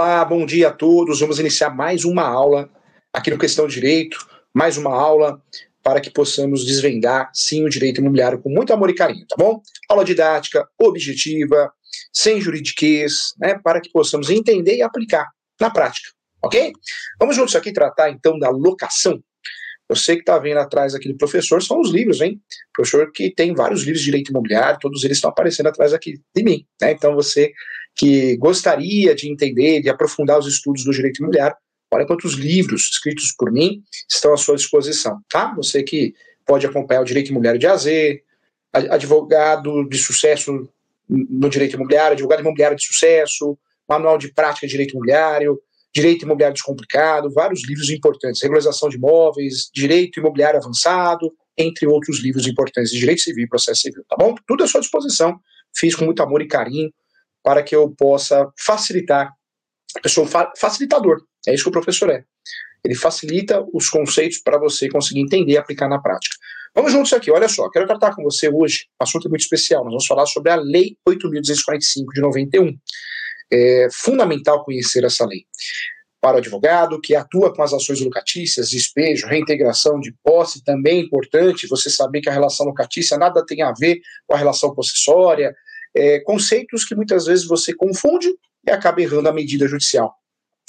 Olá, bom dia a todos. Vamos iniciar mais uma aula aqui no Questão Direito, mais uma aula para que possamos desvendar, sim, o direito imobiliário com muito amor e carinho, tá bom? Aula didática, objetiva, sem juridiquês, né, para que possamos entender e aplicar na prática, ok? Vamos juntos aqui tratar, então, da locação. Você que está vendo atrás aqui do professor são os livros, hein? Professor que tem vários livros de direito imobiliário, todos eles estão aparecendo atrás aqui de mim, né? Então você que gostaria de entender, de aprofundar os estudos do direito imobiliário, olha quantos livros escritos por mim estão à sua disposição, tá? Você que pode acompanhar o direito imobiliário de AZ, advogado de sucesso no direito imobiliário, advogado imobiliário de sucesso, manual de prática de direito imobiliário, direito imobiliário descomplicado, vários livros importantes, regularização de imóveis, direito imobiliário avançado, entre outros livros importantes de direito civil e processo civil, tá bom? Tudo à sua disposição, fiz com muito amor e carinho, para que eu possa facilitar. Eu sou fa facilitador, é isso que o professor é. Ele facilita os conceitos para você conseguir entender e aplicar na prática. Vamos juntos aqui, olha só, quero tratar com você hoje, um assunto muito especial, nós vamos falar sobre a Lei 8.245 de 91. É fundamental conhecer essa lei. Para o advogado que atua com as ações locatícias, despejo, reintegração de posse, também é importante você saber que a relação locatícia nada tem a ver com a relação possessória, é, conceitos que muitas vezes você confunde e acaba errando a medida judicial,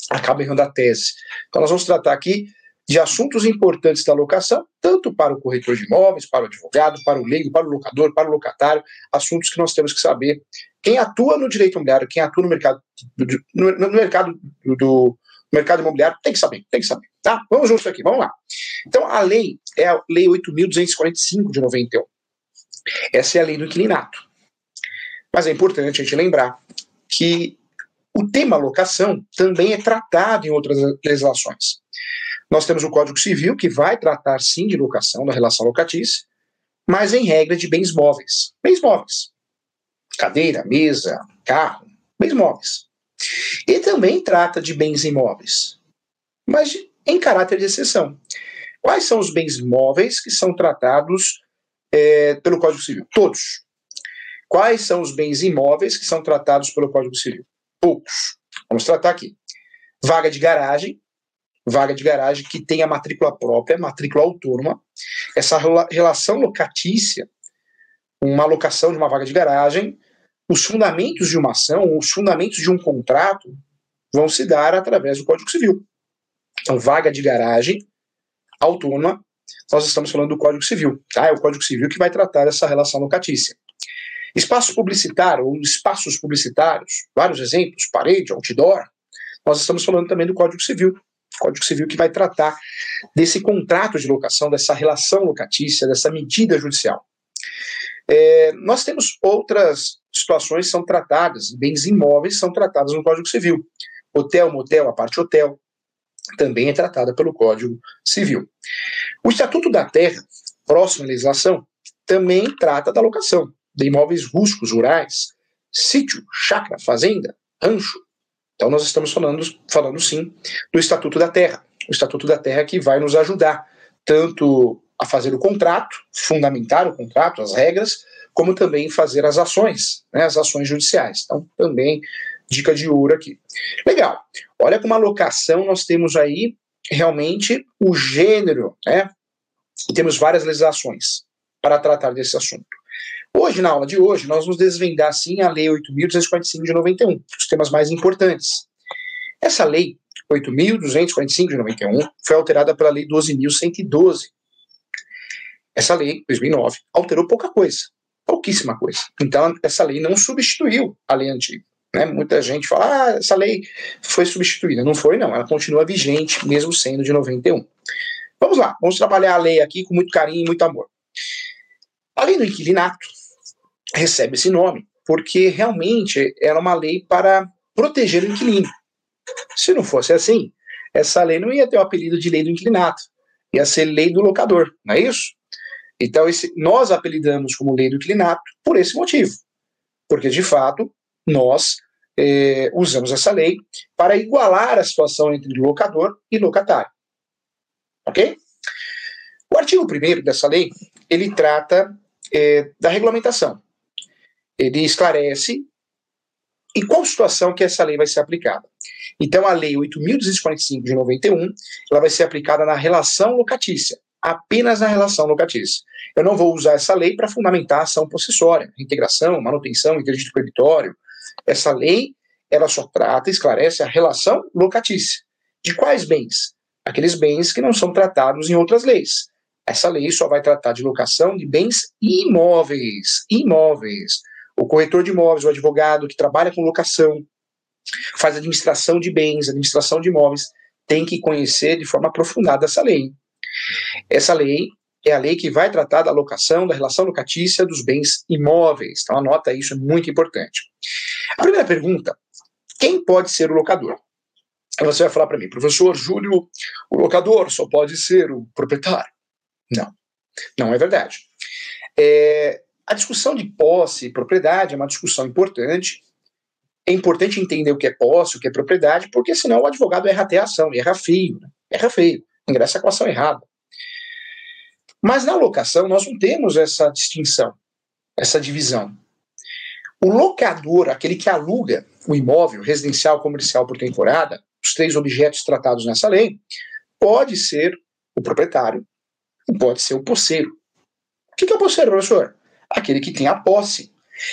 acaba errando a tese. Então, nós vamos tratar aqui de assuntos importantes da locação, tanto para o corretor de imóveis, para o advogado, para o leigo, para o locador, para o locatário, assuntos que nós temos que saber. Quem atua no direito imobiliário, quem atua no mercado, no, no mercado do, do mercado imobiliário, tem que saber, tem que saber, tá? Vamos juntos aqui, vamos lá. Então, a lei é a Lei 8.245 de 91. Essa é a lei do inquilinato. Mas é importante a gente lembrar que o tema locação também é tratado em outras legislações. Nós temos o Código Civil, que vai tratar sim de locação, da relação locatícia, mas em regra de bens móveis. Bens móveis. Cadeira, mesa, carro, bens móveis. E também trata de bens imóveis, mas em caráter de exceção. Quais são os bens móveis que são tratados é, pelo Código Civil? Todos. Quais são os bens imóveis que são tratados pelo Código Civil? Poucos. Vamos tratar aqui. Vaga de garagem, vaga de garagem que tem a matrícula própria, matrícula autônoma. Essa relação locatícia, uma alocação de uma vaga de garagem, os fundamentos de uma ação, os fundamentos de um contrato vão se dar através do Código Civil. Então, vaga de garagem autônoma, nós estamos falando do Código Civil, tá? É o Código Civil que vai tratar essa relação locatícia. Espaço publicitário, ou espaços publicitários, vários exemplos, parede, outdoor, nós estamos falando também do Código Civil. Código Civil que vai tratar desse contrato de locação, dessa relação locatícia, dessa medida judicial. É, nós temos outras situações que são tratadas, bens imóveis são tratados no Código Civil. Hotel, motel, a parte hotel, também é tratada pelo Código Civil. O Estatuto da Terra, próxima legislação, também trata da locação de imóveis rústicos, rurais, sítio, chácara, fazenda, rancho. Então nós estamos falando, falando sim do Estatuto da Terra. O Estatuto da Terra que vai nos ajudar tanto a fazer o contrato, fundamentar o contrato, as regras, como também fazer as ações, né, as ações judiciais. Então também dica de ouro aqui. Legal. Olha como a locação nós temos aí realmente o gênero, né? E temos várias legislações para tratar desse assunto. Hoje, na aula de hoje, nós vamos desvendar, sim, a Lei 8.245 de 91, os temas mais importantes. Essa Lei 8.245 de 91 foi alterada pela Lei 12.112. Essa lei, 2009, alterou pouca coisa, pouquíssima coisa. Então, essa lei não substituiu a lei antiga. Né? Muita gente fala, ah, essa lei foi substituída. Não foi, não. Ela continua vigente, mesmo sendo de 91. Vamos lá, vamos trabalhar a lei aqui com muito carinho e muito amor. A lei do inquilinato recebe esse nome porque realmente era uma lei para proteger o inquilino. Se não fosse assim, essa lei não ia ter o apelido de lei do inquilinato, ia ser lei do locador, não é isso? Então, esse, nós apelidamos como lei do inquilinato por esse motivo, porque de fato nós eh, usamos essa lei para igualar a situação entre locador e locatário. Ok? O artigo 1 dessa lei, ele trata é, da regulamentação. Ele esclarece em qual situação que essa lei vai ser aplicada. Então, a Lei 8.245 de 91, ela vai ser aplicada na relação locatícia, apenas na relação locatícia. Eu não vou usar essa lei para fundamentar a ação possessória, integração, manutenção, interdito proibitório. Essa lei, ela só trata, esclarece a relação locatícia. De quais bens? Aqueles bens que não são tratados em outras leis. Essa lei só vai tratar de locação de bens imóveis, imóveis. O corretor de imóveis, o advogado que trabalha com locação, faz administração de bens, administração de imóveis, tem que conhecer de forma aprofundada essa lei. Essa lei é a lei que vai tratar da alocação, da relação locatícia dos bens imóveis. Então anota isso, é muito importante. A primeira pergunta: quem pode ser o locador? Você vai falar para mim, professor Júlio, o locador só pode ser o proprietário. Não, não é verdade. É, a discussão de posse e propriedade é uma discussão importante, é importante entender o que é posse, o que é propriedade, porque senão o advogado erra até a ação, erra feio, né? erra feio, ingressa com a ação errada. Mas na locação nós não temos essa distinção, essa divisão. O locador, aquele que aluga o imóvel residencial, comercial por temporada, os três objetos tratados nessa lei, pode ser o proprietário e pode ser o posseiro. O que é o posseiro, professor? Aquele que tem a posse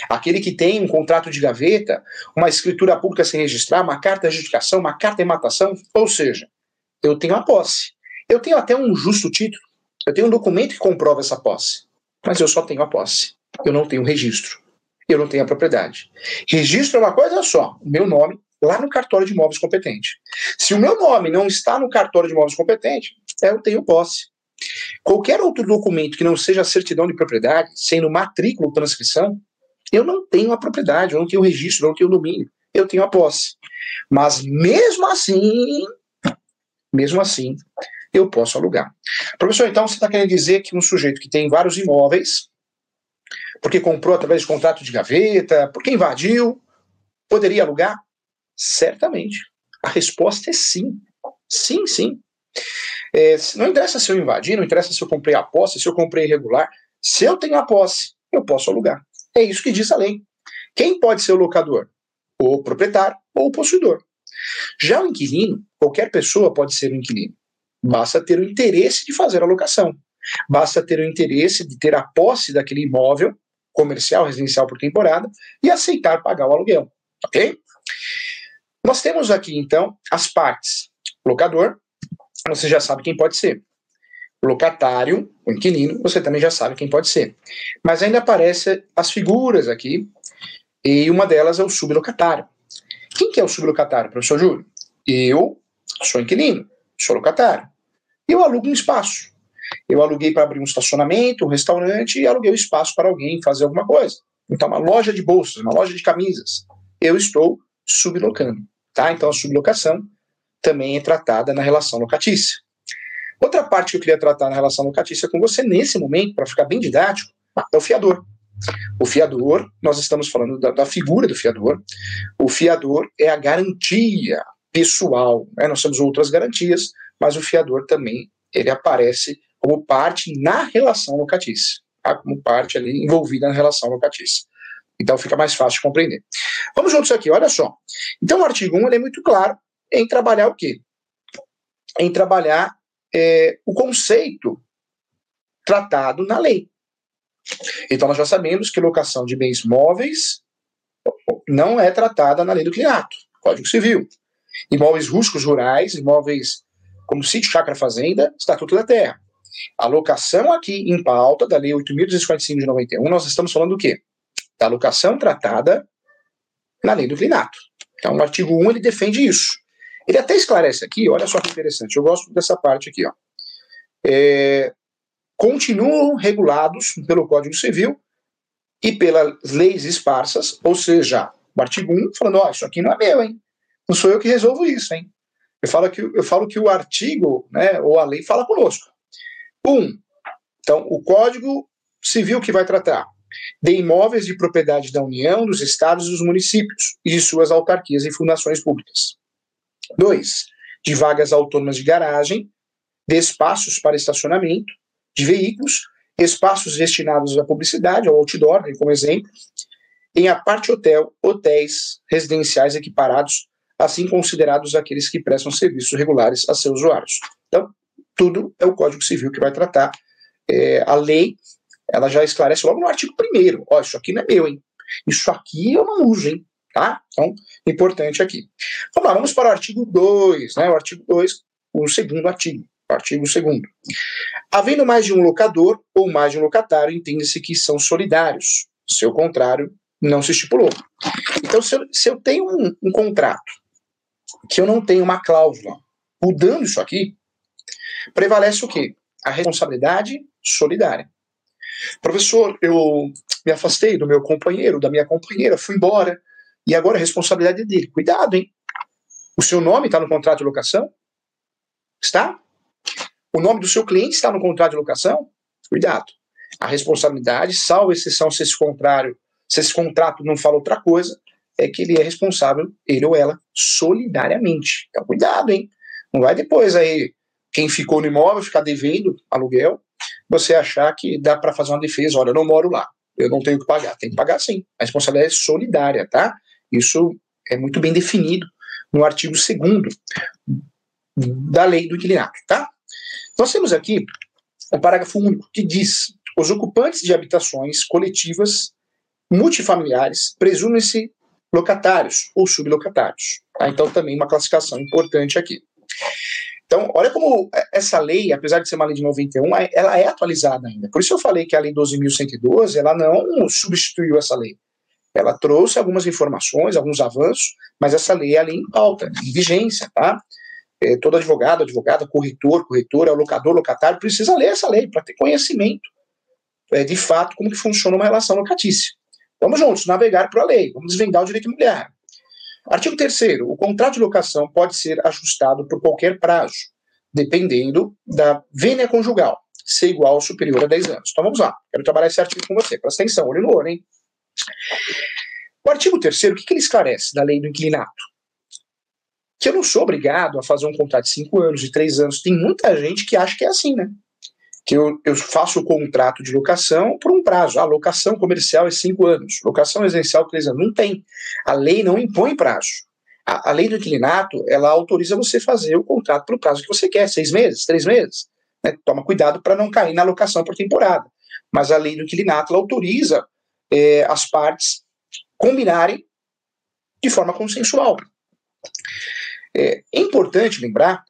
Aquele que tem um contrato de gaveta, uma escritura pública sem registrar, uma carta de adjudicação, uma carta de matação, ou seja, eu tenho a posse. Eu tenho até um justo título, eu tenho um documento que comprova essa posse, mas eu só tenho a posse. Eu não tenho registro. Eu não tenho a propriedade. Registro é uma coisa só, o meu nome lá no cartório de imóveis competente. Se o meu nome não está no cartório de imóveis competente, eu tenho posse. Qualquer outro documento que não seja certidão de propriedade, sendo matrícula ou transcrição, eu não tenho a propriedade, eu não tenho registro, eu não tenho o domínio, eu tenho a posse. Mas mesmo assim, mesmo assim, eu posso alugar. Professor, então você está querendo dizer que um sujeito que tem vários imóveis, porque comprou através de contrato de gaveta, porque invadiu, poderia alugar? Certamente. A resposta é sim. Sim, sim. É, não interessa se eu invadi, não interessa se eu comprei a posse, se eu comprei irregular. Se eu tenho a posse, eu posso alugar. É isso que diz a lei. Quem pode ser o locador? O proprietário ou o possuidor. Já o inquilino, qualquer pessoa pode ser o inquilino. Basta ter o interesse de fazer a locação. Basta ter o interesse de ter a posse daquele imóvel comercial, residencial por temporada e aceitar pagar o aluguel. Ok? Nós temos aqui, então, as partes. Locador, você já sabe quem pode ser locatário, o inquilino, você também já sabe quem pode ser. Mas ainda aparecem as figuras aqui, e uma delas é o sublocatário. Quem que é o sublocatário, professor Júlio? Eu sou inquilino, sou locatário. Eu alugo um espaço. Eu aluguei para abrir um estacionamento, um restaurante, e aluguei o um espaço para alguém fazer alguma coisa. Então, uma loja de bolsas, uma loja de camisas. Eu estou sublocando. Tá? Então, a sublocação também é tratada na relação locatícia. Outra parte que eu queria tratar na relação locatícia com você nesse momento, para ficar bem didático, é o fiador. O fiador, nós estamos falando da, da, figura do fiador. O fiador é a garantia pessoal. Né? Nós temos outras garantias, mas o fiador também ele aparece como parte na relação locatícia, tá? como parte ali envolvida na relação locatícia. Então fica mais fácil de compreender. Vamos juntos aqui, olha só. Então o artigo 1 ele é muito claro em trabalhar o quê? Em trabalhar é, o conceito tratado na lei. Então, nós já sabemos que locação de bens móveis não é tratada na lei do clinato, Código Civil. Imóveis rústicos rurais, imóveis como sítio, chácara, fazenda, Estatuto da Terra. A locação aqui em pauta da Lei 8.245 de 91, nós estamos falando do quê? Da locação tratada na lei do clinato. Então, o artigo 1 ele defende isso. Ele até esclarece aqui, olha só que interessante, eu gosto dessa parte aqui, ó. É, continuam regulados pelo Código Civil e pelas leis esparsas, ou seja, o artigo 1 falando, ó, isso aqui não é meu, hein? Não sou eu que resolvo isso, hein? Eu falo que, eu falo que o artigo, né, ou a lei fala conosco. Um, então, o Código Civil que vai tratar de imóveis de propriedade da União, dos estados e dos municípios e de suas autarquias e fundações públicas. Dois, de vagas autônomas de garagem, de espaços para estacionamento de veículos, espaços destinados à publicidade, ao outdoor, né, como exemplo, em a parte hotel, hotéis residenciais equiparados assim considerados aqueles que prestam serviços regulares a seus usuários. Então, tudo é o Código Civil que vai tratar. É, a lei, ela já esclarece logo no artigo 1 Ó, isso aqui não é meu, hein? Isso aqui eu não uso, hein? Tá? Então, importante aqui. Vamos lá, vamos para o artigo 2, né? O artigo 2, o segundo artigo. Artigo 2 Havendo mais de um locador ou mais de um locatário, entende-se que são solidários. Seu contrário, não se estipulou. Então, se eu, se eu tenho um, um contrato que eu não tenho uma cláusula mudando isso aqui, prevalece o quê? A responsabilidade solidária. Professor, eu me afastei do meu companheiro, da minha companheira, fui embora, e agora a responsabilidade é dele. Cuidado, hein? O seu nome está no contrato de locação? Está? O nome do seu cliente está no contrato de locação? Cuidado. A responsabilidade, salvo exceção se esse contrário, se esse contrato não fala outra coisa, é que ele é responsável, ele ou ela, solidariamente. Então, cuidado, hein? Não vai depois aí, quem ficou no imóvel ficar devendo aluguel, você achar que dá para fazer uma defesa. Olha, eu não moro lá, eu não tenho que pagar. Tem que pagar sim. A responsabilidade é solidária, tá? Isso é muito bem definido no artigo 2 da lei do inquilinato, tá? Nós temos aqui um parágrafo único que diz: os ocupantes de habitações coletivas multifamiliares presumem-se locatários ou sublocatários. Tá? Então, também uma classificação importante aqui. Então, olha como essa lei, apesar de ser uma lei de 91, ela é atualizada ainda. Por isso eu falei que a lei 12.112, ela não substituiu essa lei. Ela trouxe algumas informações, alguns avanços, mas essa lei é a lei em pauta, em vigência, tá? É, todo advogado, advogada, corretor, corretora, locador, locatário, precisa ler essa lei para ter conhecimento é, de fato como que funciona uma relação locatícia. Vamos juntos, navegar para a lei, vamos desvendar o direito imobiliário. Artigo 3 o contrato de locação pode ser ajustado por qualquer prazo, dependendo da vênia conjugal, ser igual ou superior a 10 anos. Então vamos lá, quero trabalhar esse artigo com você, presta atenção, olho no olho, hein? O artigo 3 o que, que ele esclarece da lei do inquilinato? Que eu não sou obrigado a fazer um contrato de 5 anos, de 3 anos. Tem muita gente que acha que é assim, né? que eu, eu, faço o contrato de locação por um prazo. A locação comercial é cinco anos, locação residencial três anos. Não tem. A lei não impõe prazo. A, a lei do inquilinato, ela autoriza você fazer o contrato pelo prazo que você quer, seis meses, três meses. Né? Toma cuidado para não cair na locação por temporada. Mas a lei do inquilinato, ela autoriza é, as partes combinarem de forma consensual. É, é importante lembrar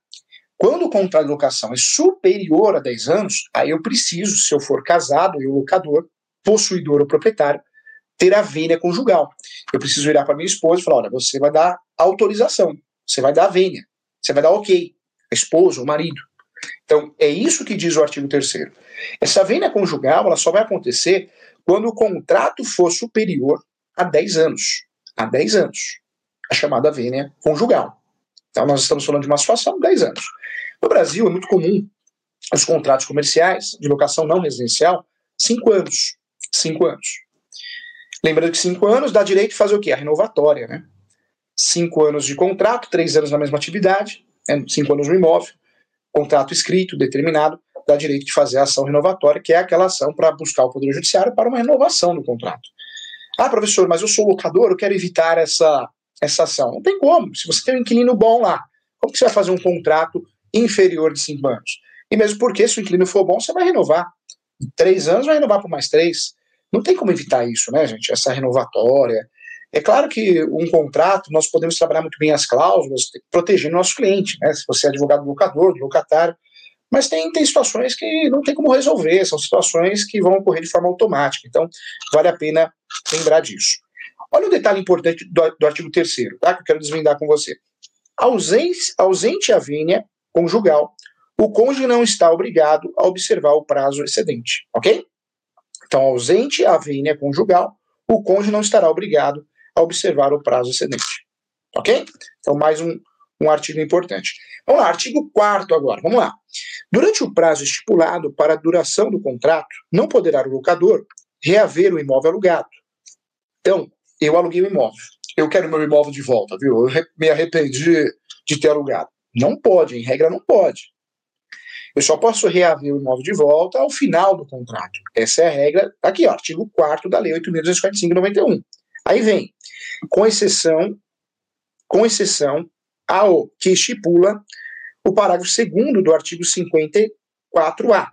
quando o contrato de locação é superior a 10 anos, aí eu preciso, se eu for casado e o locador, possuidor ou proprietário, ter a vênia conjugal. Eu preciso virar para minha esposa e falar: olha, você vai dar autorização, você vai dar a vênia, você vai dar ok, a esposa, o marido. Então, é isso que diz o artigo 3. Essa vênia conjugal ela só vai acontecer quando o contrato for superior a 10 anos. A 10 anos. A chamada vênia conjugal. Então, nós estamos falando de uma situação de 10 anos. No Brasil, é muito comum os contratos comerciais de locação não residencial, 5 anos. 5 anos. Lembrando que 5 anos dá direito de fazer o quê? A renovatória, né? 5 anos de contrato, 3 anos na mesma atividade, 5 né? anos no imóvel, contrato escrito, determinado, dá direito de fazer a ação renovatória, que é aquela ação para buscar o Poder Judiciário para uma renovação do contrato. Ah, professor, mas eu sou locador, eu quero evitar essa essa ação. Não tem como. Se você tem um inquilino bom lá, como que você vai fazer um contrato inferior de cinco anos? E mesmo porque, se o inquilino for bom, você vai renovar. Em três anos, vai renovar por mais três. Não tem como evitar isso, né, gente? Essa renovatória. É claro que um contrato, nós podemos trabalhar muito bem as cláusulas, protegendo o nosso cliente, né? Se você é advogado do locador, do locatário. Mas tem, tem situações que não tem como resolver, são situações que vão ocorrer de forma automática. Então, vale a pena lembrar disso. Olha o um detalhe importante do, do artigo 3 tá, que eu quero desvendar com você. Ausente, ausente a vênia conjugal, o cônjuge não está obrigado a observar o prazo excedente, ok? Então, ausente a vênia conjugal, o cônjuge não estará obrigado a observar o prazo excedente, ok? Então, mais um, um artigo importante. Vamos lá, artigo 4 agora, vamos lá. Durante o prazo estipulado para a duração do contrato, não poderá o locador reaver o imóvel alugado. Então, eu aluguei o imóvel. Eu quero meu imóvel de volta, viu? Eu me arrependi de ter alugado. Não pode, em regra não pode. Eu só posso reaver o imóvel de volta ao final do contrato. Essa é a regra, tá aqui, ó, artigo 4 da Lei 8.245 91. Aí vem, com exceção com exceção ao que estipula o parágrafo 2 do artigo 54A.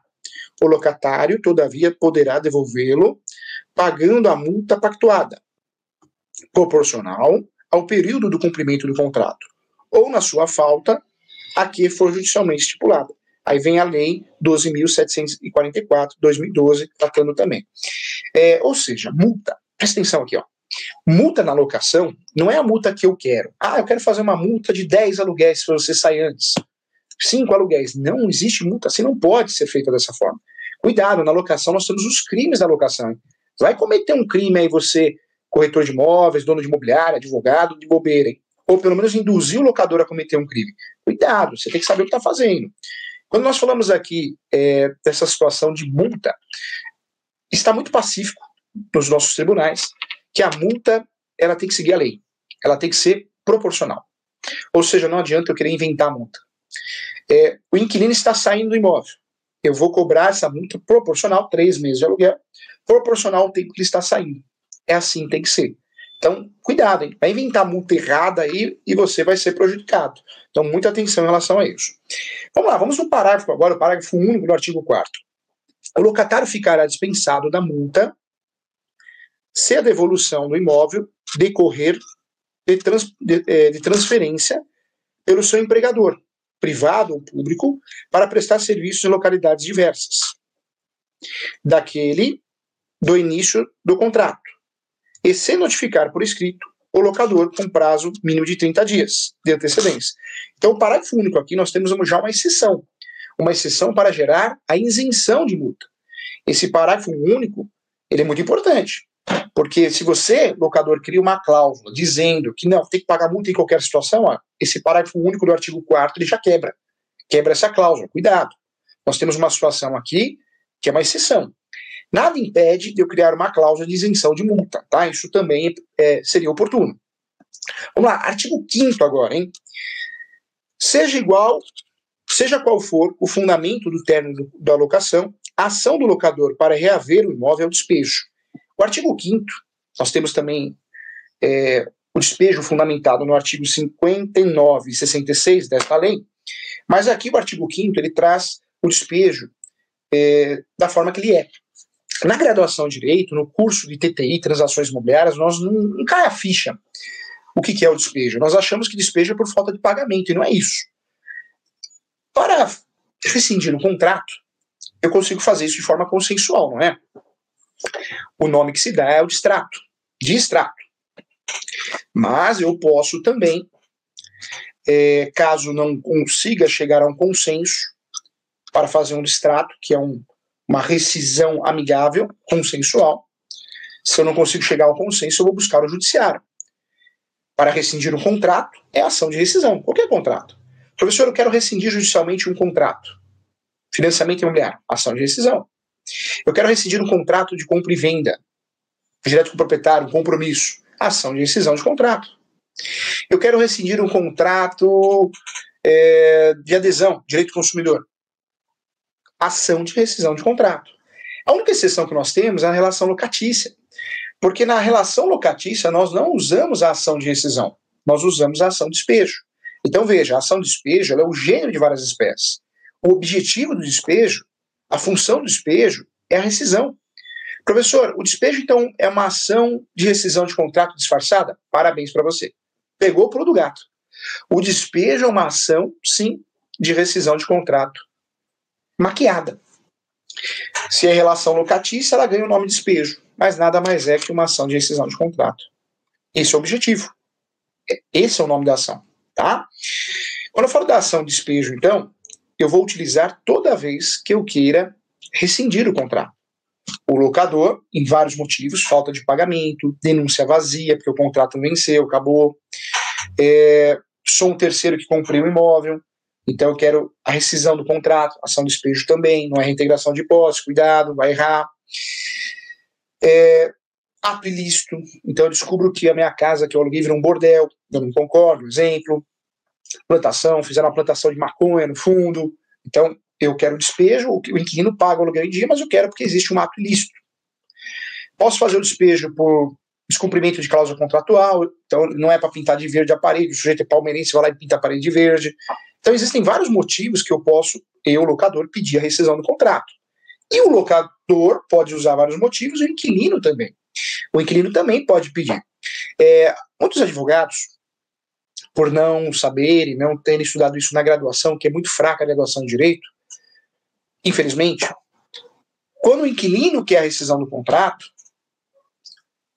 O locatário, todavia, poderá devolvê-lo pagando a multa pactuada, proporcional ao período do cumprimento do contrato, ou na sua falta, a que for judicialmente estipulada. Aí vem a lei 12.744, 2012, tratando também. É, ou seja, multa. Presta atenção aqui, ó. Multa na locação não é a multa que eu quero. Ah, eu quero fazer uma multa de 10 aluguéis se você sair antes. 5 aluguéis. Não existe multa, assim não pode ser feita dessa forma. Cuidado, na locação nós temos os crimes da locação. Vai cometer um crime aí você, corretor de imóveis, dono de imobiliária, advogado, de bobeira, hein? ou pelo menos induzir o locador a cometer um crime. Cuidado, você tem que saber o que está fazendo. Quando nós falamos aqui é, dessa situação de multa, está muito pacífico nos nossos tribunais que a multa ela tem que seguir a lei, ela tem que ser proporcional. Ou seja, não adianta eu querer inventar a multa. É, o inquilino está saindo do imóvel. Eu vou cobrar essa multa proporcional, três meses de aluguel, proporcional ao tempo que ele está saindo. É assim, tem que ser. Então, cuidado, hein? vai inventar multa errada aí e você vai ser prejudicado. Então, muita atenção em relação a isso. Vamos lá, vamos no parágrafo agora, o parágrafo único do artigo 4 O locatário ficará dispensado da multa se a devolução do imóvel decorrer de, trans, de, é, de transferência pelo seu empregador, privado ou público, para prestar serviços em localidades diversas, daquele do início do contrato, e se notificar por escrito o locador com prazo mínimo de 30 dias de antecedência. Então, o parágrafo único aqui, nós temos já uma exceção, uma exceção para gerar a isenção de multa. Esse parágrafo único, ele é muito importante, porque se você, locador, cria uma cláusula dizendo que não, tem que pagar multa em qualquer situação, ó, esse parágrafo único do artigo 4 ele já quebra. Quebra essa cláusula. Cuidado. Nós temos uma situação aqui que é uma exceção. Nada impede de eu criar uma cláusula de isenção de multa, tá? Isso também é, seria oportuno. Vamos lá, artigo 5 agora, hein? Seja igual, seja qual for o fundamento do término da locação, a ação do locador para reaver o imóvel é o despejo. Artigo 5 nós temos também é, o despejo fundamentado no artigo 59 e 66 desta lei, mas aqui o artigo 5 ele traz o despejo é, da forma que ele é. Na graduação de Direito, no curso de TTI, Transações Imobiliárias, nós não, não cai a ficha o que, que é o despejo. Nós achamos que despejo é por falta de pagamento, e não é isso. Para rescindir o contrato, eu consigo fazer isso de forma consensual, não é? O nome que se dá é o distrato, distrato. Mas eu posso também, é, caso não consiga chegar a um consenso para fazer um distrato, que é um, uma rescisão amigável, consensual, se eu não consigo chegar ao consenso, eu vou buscar o judiciário. Para rescindir um contrato, é ação de rescisão. Qualquer contrato. Professor, eu quero rescindir judicialmente um contrato. Financiamento imobiliário, ação de rescisão. Eu quero rescindir um contrato de compra e venda, direto com o proprietário, um compromisso, ação de rescisão de contrato. Eu quero rescindir um contrato é, de adesão, direito do consumidor, ação de rescisão de contrato. A única exceção que nós temos é a relação locatícia, porque na relação locatícia nós não usamos a ação de rescisão, nós usamos a ação de despejo. Então veja, a ação de despejo é o gênero de várias espécies. O objetivo do despejo a função do despejo é a rescisão. Professor, o despejo, então, é uma ação de rescisão de contrato disfarçada? Parabéns para você. Pegou o pulo do gato. O despejo é uma ação, sim, de rescisão de contrato maquiada. Se é relação locatícia, ela ganha o nome de despejo, mas nada mais é que uma ação de rescisão de contrato. Esse é o objetivo. Esse é o nome da ação, tá? Quando eu falo da ação de despejo, então, eu vou utilizar toda vez que eu queira rescindir o contrato. O locador, em vários motivos, falta de pagamento, denúncia vazia, porque o contrato venceu, acabou. É, sou um terceiro que comprei o um imóvel, então eu quero a rescisão do contrato, ação de despejo também, não é reintegração de posse, cuidado, vai errar. É, então eu descubro que a minha casa que eu aluguei virou um bordel, eu não concordo, exemplo plantação, fizeram uma plantação de maconha no fundo. Então, eu quero despejo, o inquilino paga o aluguel em dia, mas eu quero porque existe um ato ilícito. Posso fazer o despejo por descumprimento de cláusula contratual, então não é para pintar de verde a parede, o sujeito é palmeirense, vai lá e pinta a parede de verde. Então existem vários motivos que eu posso, eu, locador, pedir a rescisão do contrato. E o locador pode usar vários motivos, o inquilino também. O inquilino também pode pedir. É, muitos advogados, por não saberem, não terem estudado isso na graduação, que é muito fraca a graduação de direito, infelizmente, quando o inquilino quer a rescisão do contrato,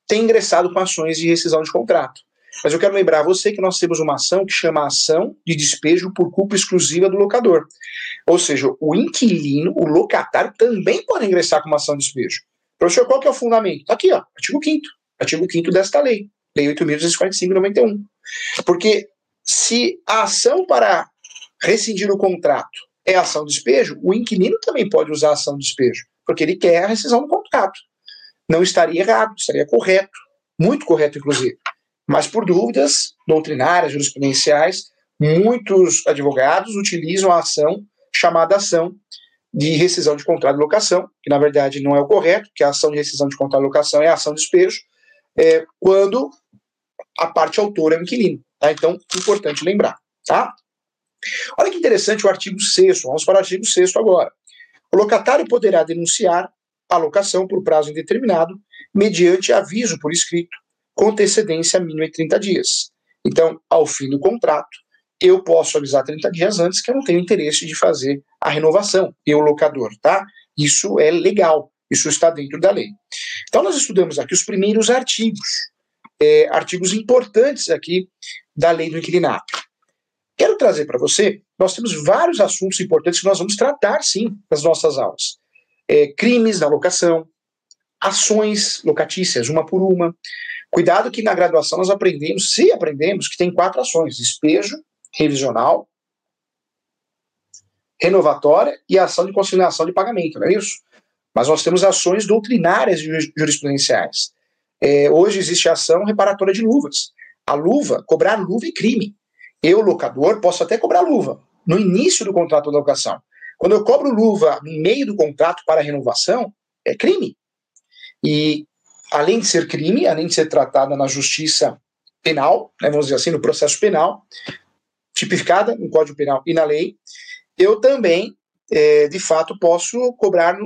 tem ingressado com ações de rescisão de contrato. Mas eu quero lembrar a você que nós temos uma ação que chama ação de despejo por culpa exclusiva do locador. Ou seja, o inquilino, o locatário, também pode ingressar com uma ação de despejo. Professor, qual que é o fundamento? Está aqui, ó, artigo 5 artigo 5 desta lei, Lei 8.245-91. Porque se a ação para rescindir o contrato é ação de despejo, o inquilino também pode usar a ação de despejo, porque ele quer a rescisão do contrato não estaria errado, estaria correto, muito correto, inclusive. Mas por dúvidas doutrinárias, jurisprudenciais, muitos advogados utilizam a ação chamada ação de rescisão de contrato de locação, que na verdade não é o correto, que a ação de rescisão de contrato de locação é a ação de despejo, é, quando a parte autora é o inquilino. Tá? Então, importante lembrar. Tá? Olha que interessante o artigo 6 vamos para o artigo 6 agora. O locatário poderá denunciar alocação por prazo indeterminado, mediante aviso por escrito, com antecedência mínima de 30 dias. Então, ao fim do contrato, eu posso avisar 30 dias antes que eu não tenho interesse de fazer a renovação, eu, locador, tá? Isso é legal, isso está dentro da lei. Então, nós estudamos aqui os primeiros artigos, é, artigos importantes aqui da lei do inquilinato. Quero trazer para você, nós temos vários assuntos importantes que nós vamos tratar, sim, nas nossas aulas é, crimes na locação, ações locatícias, uma por uma. Cuidado que na graduação nós aprendemos, se aprendemos, que tem quatro ações: despejo, revisional, renovatória e ação de consignação de pagamento, não é isso? Mas nós temos ações doutrinárias jurisprudenciais. É, hoje existe a ação reparatória de luvas. A luva, cobrar luva é crime. Eu, locador, posso até cobrar luva no início do contrato de locação. Quando eu cobro luva no meio do contrato para renovação, é crime. E além de ser crime, além de ser tratada na justiça penal, né, vamos dizer assim, no processo penal, tipificada no Código Penal e na lei, eu também, é, de fato, posso cobrar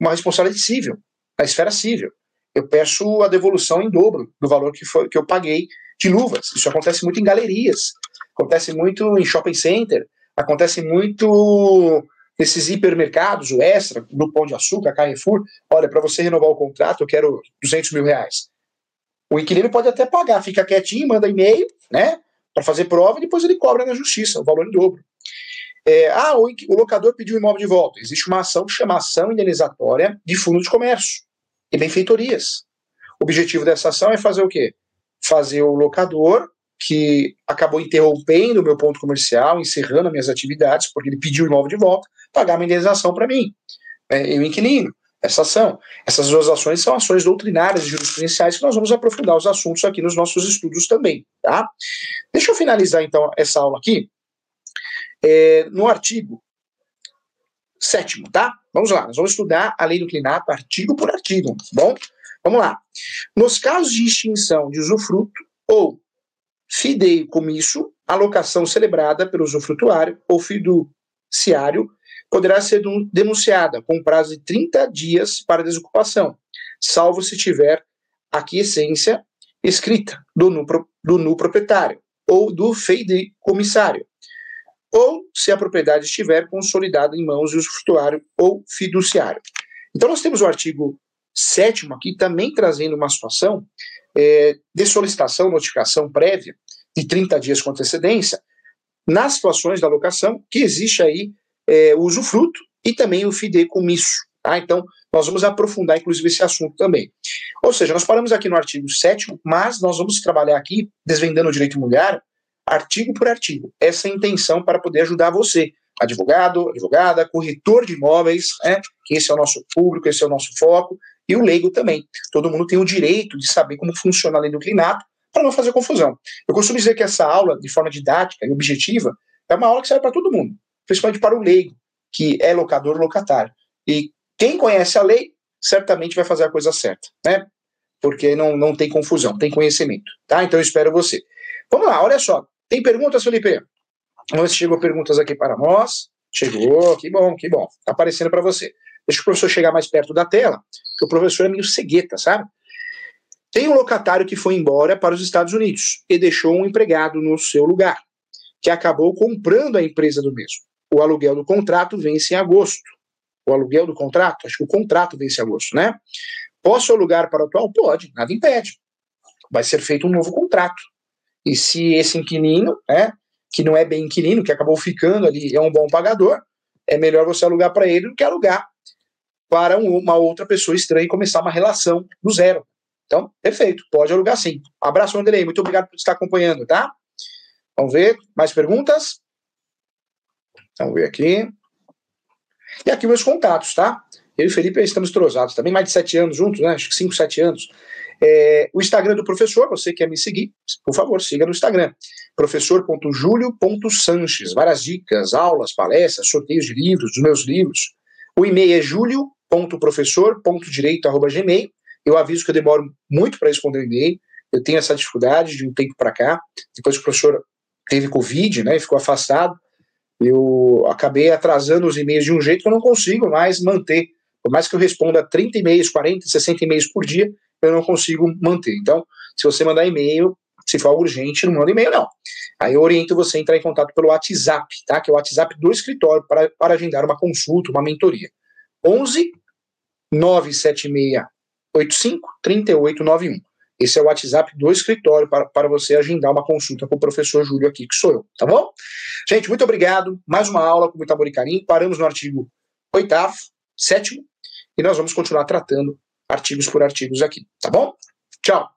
uma responsabilidade civil, na esfera civil. Eu peço a devolução em dobro do valor que, foi, que eu paguei de luvas. Isso acontece muito em galerias, acontece muito em shopping center, Acontece muito nesses hipermercados, o Extra, do Pão de Açúcar, Carrefour. Olha, para você renovar o contrato, eu quero 200 mil reais. O inquilino pode até pagar, fica quietinho, manda e-mail, né, para fazer prova e depois ele cobra na justiça o valor em dobro. É, ah, o, o, locador pediu o imóvel de volta. Existe uma ação que chama ação indenizatória de fundo de comércio e benfeitorias. O objetivo dessa ação é fazer o quê? Fazer o locador que acabou interrompendo o meu ponto comercial, encerrando as minhas atividades, porque ele pediu o imóvel de volta, pagar uma indenização para mim, é, eu inquilino, essa ação. Essas duas ações são ações doutrinárias e jurisprudenciais que nós vamos aprofundar os assuntos aqui nos nossos estudos também, tá? Deixa eu finalizar então essa aula aqui é, no artigo sétimo, tá? Vamos lá, nós vamos estudar a lei do inclinato artigo por artigo, tá bom? Vamos lá. Nos casos de extinção de usufruto ou fideicomisso, alocação celebrada pelo usufrutuário ou fiduciário, poderá ser denunciada com prazo de 30 dias para desocupação, salvo se tiver aquiescência escrita do nu, do nu proprietário ou do fideicomissário, ou se a propriedade estiver consolidada em mãos do usufrutuário ou fiduciário. Então nós temos o artigo 7 aqui também trazendo uma situação é, de solicitação, notificação prévia, de 30 dias com antecedência, nas situações da locação, que existe aí é, o usufruto e também o fideicomisso. Tá? Então, nós vamos aprofundar, inclusive, esse assunto também. Ou seja, nós paramos aqui no artigo 7, mas nós vamos trabalhar aqui, desvendando o direito imobiliário, artigo por artigo. Essa é intenção para poder ajudar você, advogado, advogada, corretor de imóveis, né, que esse é o nosso público, esse é o nosso foco, e o leigo também. Todo mundo tem o direito de saber como funciona a lei do inclinato para não fazer confusão. Eu costumo dizer que essa aula, de forma didática e objetiva, é uma aula que serve para todo mundo, principalmente para o leigo, que é locador ou locatário. E quem conhece a lei certamente vai fazer a coisa certa, né? porque não, não tem confusão, tem conhecimento, tá? Então eu espero você. Vamos lá, olha só. Tem perguntas, Felipe? Vamos chegou perguntas aqui para nós. Chegou, que bom, que bom. Tá aparecendo para você. Deixa o professor chegar mais perto da tela, porque o professor é meio cegueta, sabe? Tem um locatário que foi embora para os Estados Unidos e deixou um empregado no seu lugar, que acabou comprando a empresa do mesmo. O aluguel do contrato vence em agosto. O aluguel do contrato, acho que o contrato vence em agosto, né? Posso alugar para o atual? Pode, nada impede. Vai ser feito um novo contrato. E se esse inquilino, né, que não é bem inquilino, que acabou ficando ali, é um bom pagador, é melhor você alugar para ele do que alugar para uma outra pessoa estranha e começar uma relação do zero. Então, perfeito, pode alugar sim. Abraço, Anderlei, muito obrigado por estar acompanhando, tá? Vamos ver, mais perguntas? Vamos ver aqui. E aqui meus contatos, tá? Eu e Felipe estamos trozados também, mais de sete anos juntos, né? Acho que cinco, sete anos. É, o Instagram do professor, você quer me seguir, por favor, siga no Instagram. professor.julio.sanches. Várias dicas, aulas, palestras, sorteios de livros, dos meus livros. O e-mail é julio.professor.direito.gmail. Eu aviso que eu demoro muito para responder o e-mail. Eu tenho essa dificuldade de um tempo para cá. Depois que o professor teve Covid, né, e ficou afastado, eu acabei atrasando os e-mails de um jeito que eu não consigo mais manter. Por mais que eu responda 30 e-mails, 40, 60 e-mails por dia, eu não consigo manter. Então, se você mandar e-mail, se for urgente, não manda e-mail, não. Aí eu oriento você a entrar em contato pelo WhatsApp, tá? Que é o WhatsApp do escritório para, para agendar uma consulta, uma mentoria. 11 976 85 3891. Esse é o WhatsApp do escritório para, para você agendar uma consulta com o professor Júlio aqui, que sou eu, tá bom? Gente, muito obrigado. Mais uma aula com muito amor e carinho. Paramos no artigo oitavo, sétimo, e nós vamos continuar tratando artigos por artigos aqui, tá bom? Tchau!